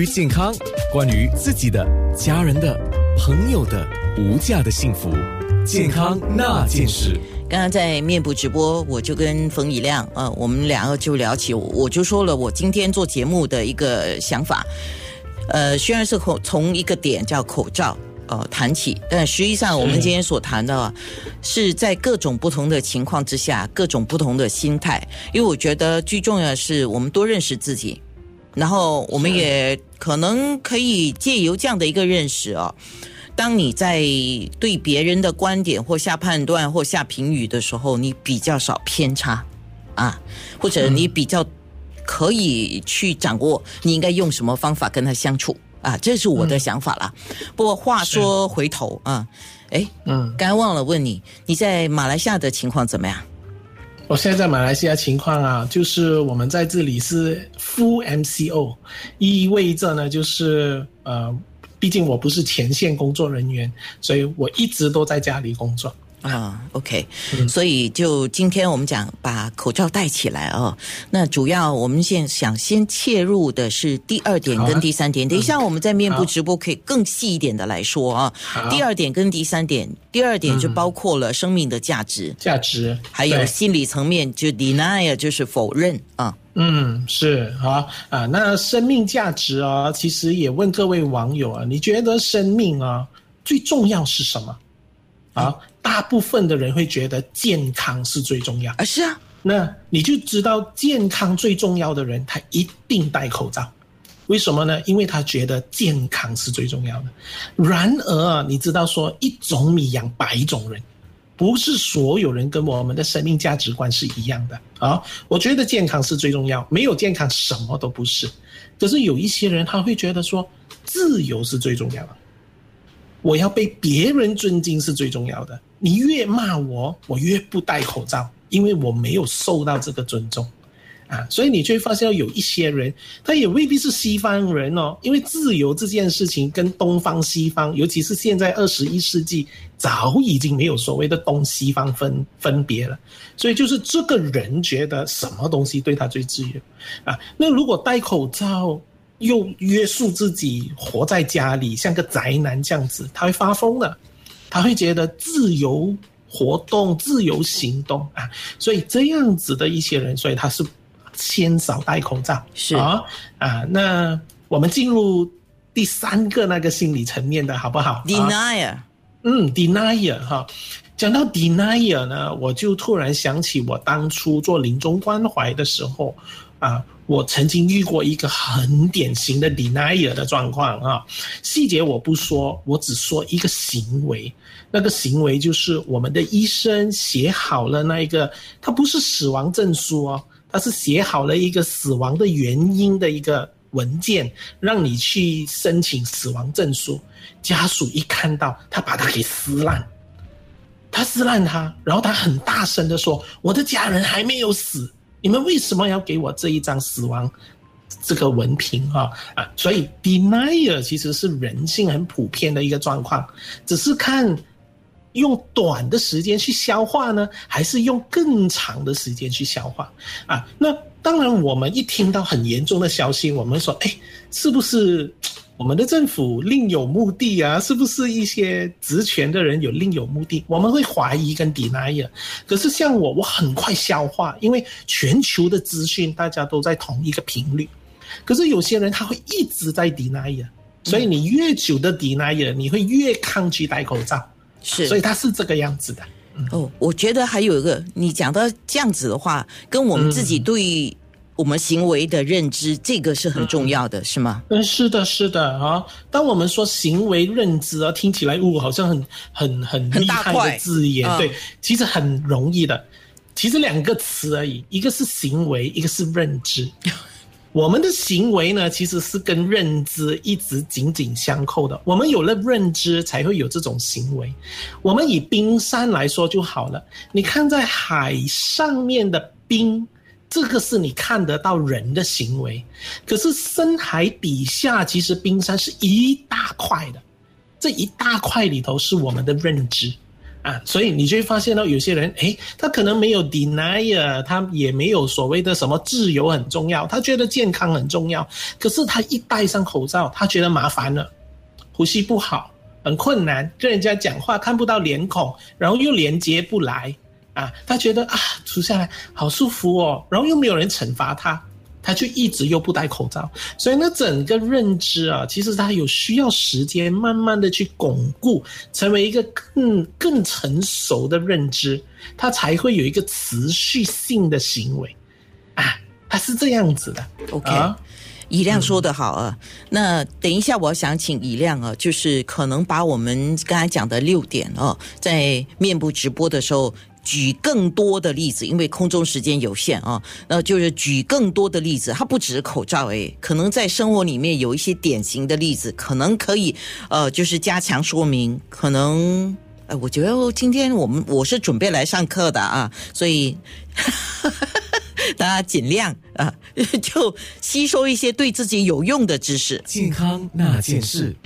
于健康，关于自己的、家人的、朋友的无价的幸福，健康那件事。刚刚在面部直播，我就跟冯以亮，呃，我们两个就聊起，我就说了我今天做节目的一个想法，呃，虽然是从从一个点叫口罩，呃，谈起，但实际上我们今天所谈的啊，是在各种不同的情况之下，各种不同的心态，因为我觉得最重要的是我们多认识自己。然后我们也可能可以借由这样的一个认识哦，当你在对别人的观点或下判断或下评语的时候，你比较少偏差啊，或者你比较可以去掌握你应该用什么方法跟他相处啊，这是我的想法啦。不过话说回头啊，哎，嗯，刚忘了问你，你在马来西亚的情况怎么样？我现在在马来西亚情况啊，就是我们在这里是 full MCO，意味着呢，就是呃，毕竟我不是前线工作人员，所以我一直都在家里工作。啊，OK，所以就今天我们讲把口罩戴起来哦。那主要我们现想先切入的是第二点跟第三点，等一下我们在面部直播可以更细一点的来说啊。第二点跟第三点，第二点就包括了生命的价值，价值，还有心理层面就 deny 就是否认啊。嗯，是啊啊，那生命价值啊，其实也问各位网友啊，你觉得生命啊最重要是什么？啊，大部分的人会觉得健康是最重要啊，是啊，那你就知道健康最重要的人，他一定戴口罩，为什么呢？因为他觉得健康是最重要的。然而，你知道说一种米养百种人，不是所有人跟我们的生命价值观是一样的啊。我觉得健康是最重要，没有健康什么都不是。可是有一些人他会觉得说自由是最重要的。我要被别人尊敬是最重要的。你越骂我，我越不戴口罩，因为我没有受到这个尊重，啊，所以你就会发现有一些人，他也未必是西方人哦。因为自由这件事情跟东方西方，尤其是现在二十一世纪，早已经没有所谓的东西方分分别了。所以就是这个人觉得什么东西对他最自由啊？那如果戴口罩？又约束自己活在家里，像个宅男这样子，他会发疯的。他会觉得自由活动、自由行动啊，所以这样子的一些人，所以他是先少戴口罩。是啊啊，那我们进入第三个那个心理层面的好不好？Denier，嗯，Denier 哈，讲到 Denier 呢，我就突然想起我当初做临终关怀的时候啊。我曾经遇过一个很典型的 denier 的状况啊，细节我不说，我只说一个行为。那个行为就是我们的医生写好了那一个，他不是死亡证书哦，他是写好了一个死亡的原因的一个文件，让你去申请死亡证书。家属一看到，他把它给撕烂，他撕烂它，然后他很大声的说：“我的家人还没有死。”你们为什么要给我这一张死亡这个文凭啊啊？所以 denier 其实是人性很普遍的一个状况，只是看用短的时间去消化呢，还是用更长的时间去消化啊？那当然，我们一听到很严重的消息，我们说，哎，是不是？我们的政府另有目的啊？是不是一些职权的人有另有目的？我们会怀疑跟 deny。可是像我，我很快消化，因为全球的资讯大家都在同一个频率。可是有些人他会一直在 deny，所以你越久的 deny，你会越抗拒戴口罩。是，所以他是这个样子的。哦，我觉得还有一个，你讲到这样子的话，跟我们自己对。我们行为的认知，这个是很重要的，是吗？嗯，是的，是的啊。当我们说行为认知啊，听起来呜，好像很很很厉害的字眼，对，其实很容易的。其实两个词而已，一个是行为，一个是认知。我们的行为呢，其实是跟认知一直紧紧相扣的。我们有了认知，才会有这种行为。我们以冰山来说就好了，你看在海上面的冰。这个是你看得到人的行为，可是深海底下其实冰山是一大块的，这一大块里头是我们的认知，啊，所以你就会发现到有些人，诶，他可能没有 denier，他也没有所谓的什么自由很重要，他觉得健康很重要，可是他一戴上口罩，他觉得麻烦了，呼吸不好，很困难，跟人家讲话看不到脸孔，然后又连接不来，啊，他觉得啊，出下来好舒服哦，然后又没有人惩罚他。他就一直又不戴口罩，所以呢，整个认知啊，其实他有需要时间慢慢的去巩固，成为一个更更成熟的认知，他才会有一个持续性的行为啊，他是这样子的。OK，以亮说的好啊，那等一下我想请以亮啊，就是可能把我们刚才讲的六点哦，在面部直播的时候。举更多的例子，因为空中时间有限啊，那就是举更多的例子。它不只是口罩诶，可能在生活里面有一些典型的例子，可能可以呃，就是加强说明。可能呃，我觉得今天我们我是准备来上课的啊，所以 大家尽量啊，就吸收一些对自己有用的知识。健康那件事。